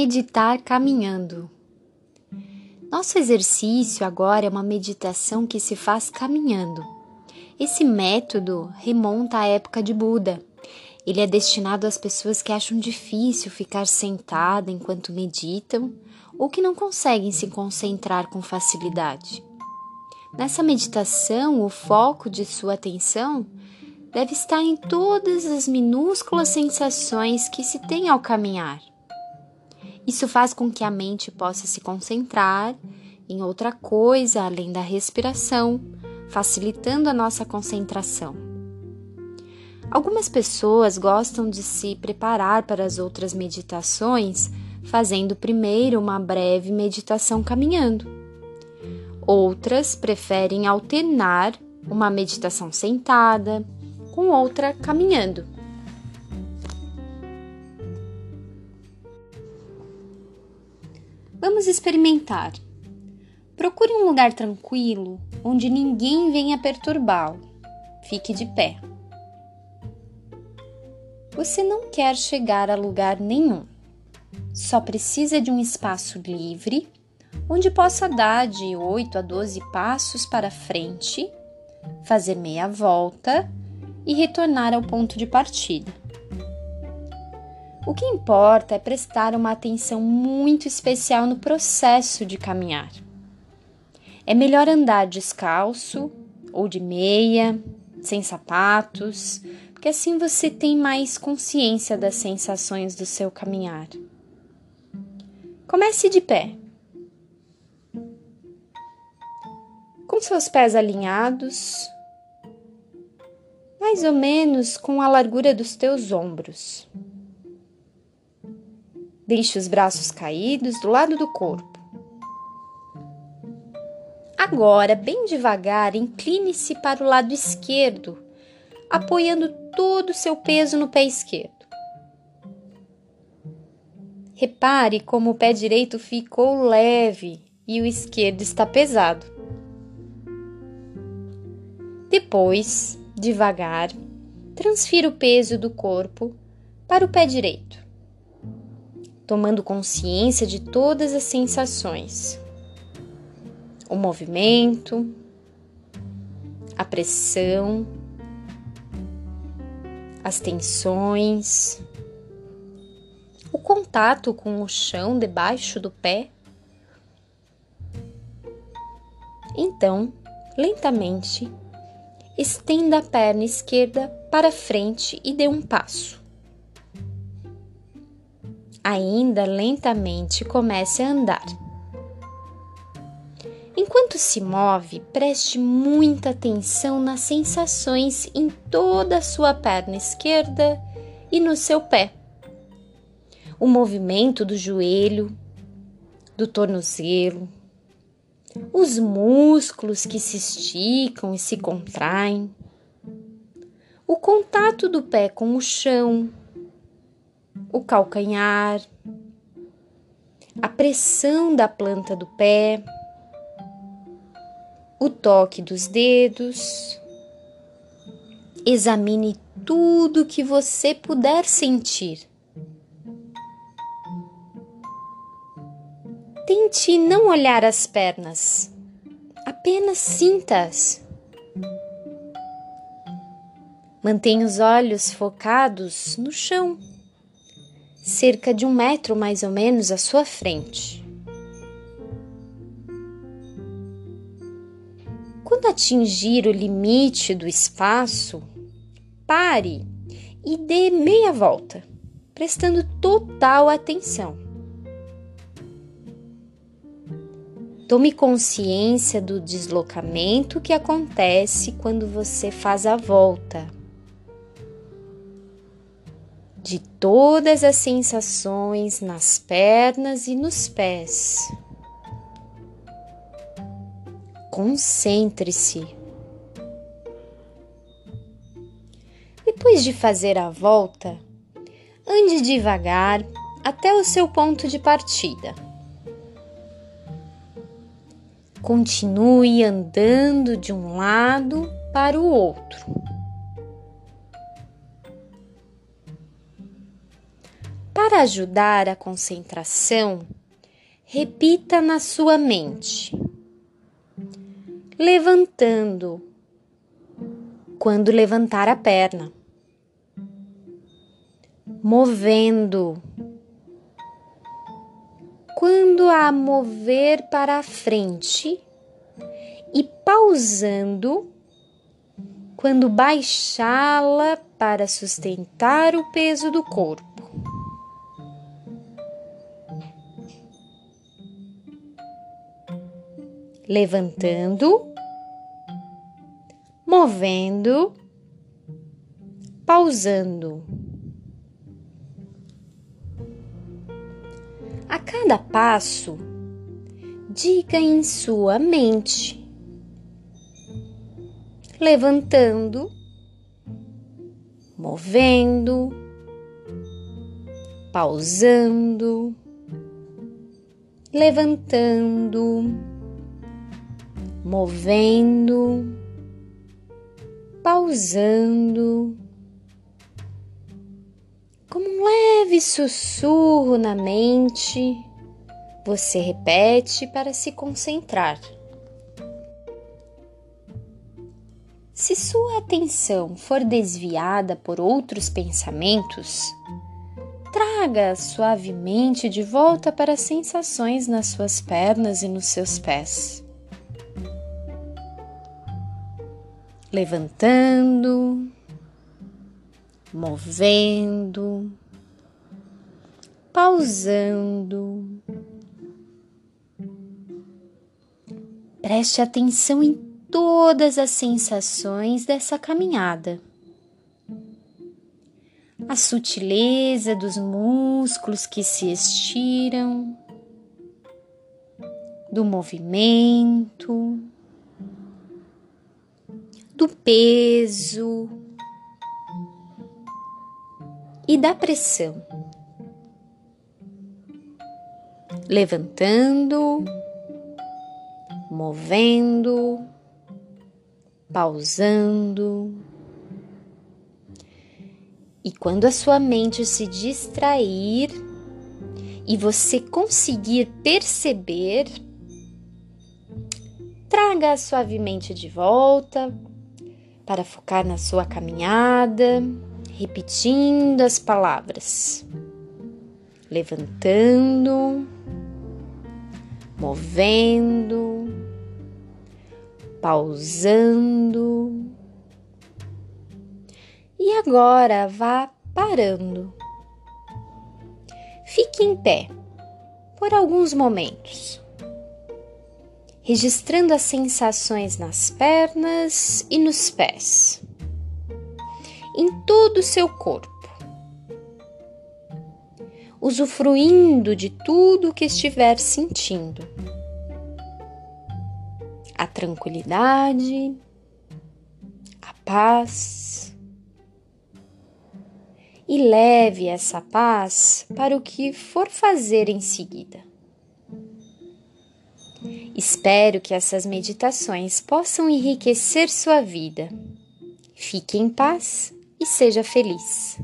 Meditar caminhando. Nosso exercício agora é uma meditação que se faz caminhando. Esse método remonta à época de Buda. Ele é destinado às pessoas que acham difícil ficar sentada enquanto meditam ou que não conseguem se concentrar com facilidade. Nessa meditação, o foco de sua atenção deve estar em todas as minúsculas sensações que se tem ao caminhar isso faz com que a mente possa se concentrar em outra coisa além da respiração, facilitando a nossa concentração. Algumas pessoas gostam de se preparar para as outras meditações fazendo primeiro uma breve meditação caminhando. Outras preferem alternar uma meditação sentada com outra caminhando. Vamos experimentar. Procure um lugar tranquilo onde ninguém venha perturbá-lo. Fique de pé. Você não quer chegar a lugar nenhum. Só precisa de um espaço livre onde possa dar de 8 a 12 passos para frente, fazer meia volta e retornar ao ponto de partida. O que importa é prestar uma atenção muito especial no processo de caminhar. É melhor andar descalço ou de meia, sem sapatos, porque assim você tem mais consciência das sensações do seu caminhar. Comece de pé. Com seus pés alinhados, mais ou menos com a largura dos teus ombros. Deixe os braços caídos do lado do corpo. Agora, bem devagar, incline-se para o lado esquerdo, apoiando todo o seu peso no pé esquerdo. Repare como o pé direito ficou leve e o esquerdo está pesado. Depois, devagar, transfira o peso do corpo para o pé direito tomando consciência de todas as sensações. O movimento, a pressão, as tensões, o contato com o chão debaixo do pé. Então, lentamente, estenda a perna esquerda para frente e dê um passo ainda lentamente comece a andar. Enquanto se move, preste muita atenção nas sensações em toda a sua perna esquerda e no seu pé. O movimento do joelho, do tornozelo, os músculos que se esticam e se contraem, o contato do pé com o chão, o calcanhar, a pressão da planta do pé, o toque dos dedos. Examine tudo que você puder sentir. Tente não olhar as pernas, apenas sinta-as. Mantenha os olhos focados no chão cerca de um metro mais ou menos à sua frente. Quando atingir o limite do espaço, pare e dê meia volta, prestando total atenção. Tome consciência do deslocamento que acontece quando você faz a volta de todas as sensações nas pernas e nos pés. Concentre-se. Depois de fazer a volta, ande devagar até o seu ponto de partida. Continue andando de um lado para o outro. Para ajudar a concentração, repita na sua mente, levantando, quando levantar a perna, movendo, quando a mover para a frente e pausando quando baixá-la para sustentar o peso do corpo. Levantando, movendo, pausando. A cada passo, diga em sua mente levantando, movendo, pausando, levantando, movendo, pausando, como um leve sussurro na mente, você repete para se concentrar. Se sua atenção for desviada por outros pensamentos, traga suavemente de volta para as sensações nas suas pernas e nos seus pés. Levantando, movendo, pausando. Preste atenção em todas as sensações dessa caminhada. A sutileza dos músculos que se estiram, do movimento, do peso e da pressão. Levantando, movendo, pausando. E quando a sua mente se distrair e você conseguir perceber, traga suavemente de volta para focar na sua caminhada, repetindo as palavras, levantando, movendo, pausando. E agora vá parando. Fique em pé por alguns momentos, registrando as sensações nas pernas e nos pés, em todo o seu corpo, usufruindo de tudo o que estiver sentindo a tranquilidade, a paz. E leve essa paz para o que for fazer em seguida. Espero que essas meditações possam enriquecer sua vida. Fique em paz e seja feliz.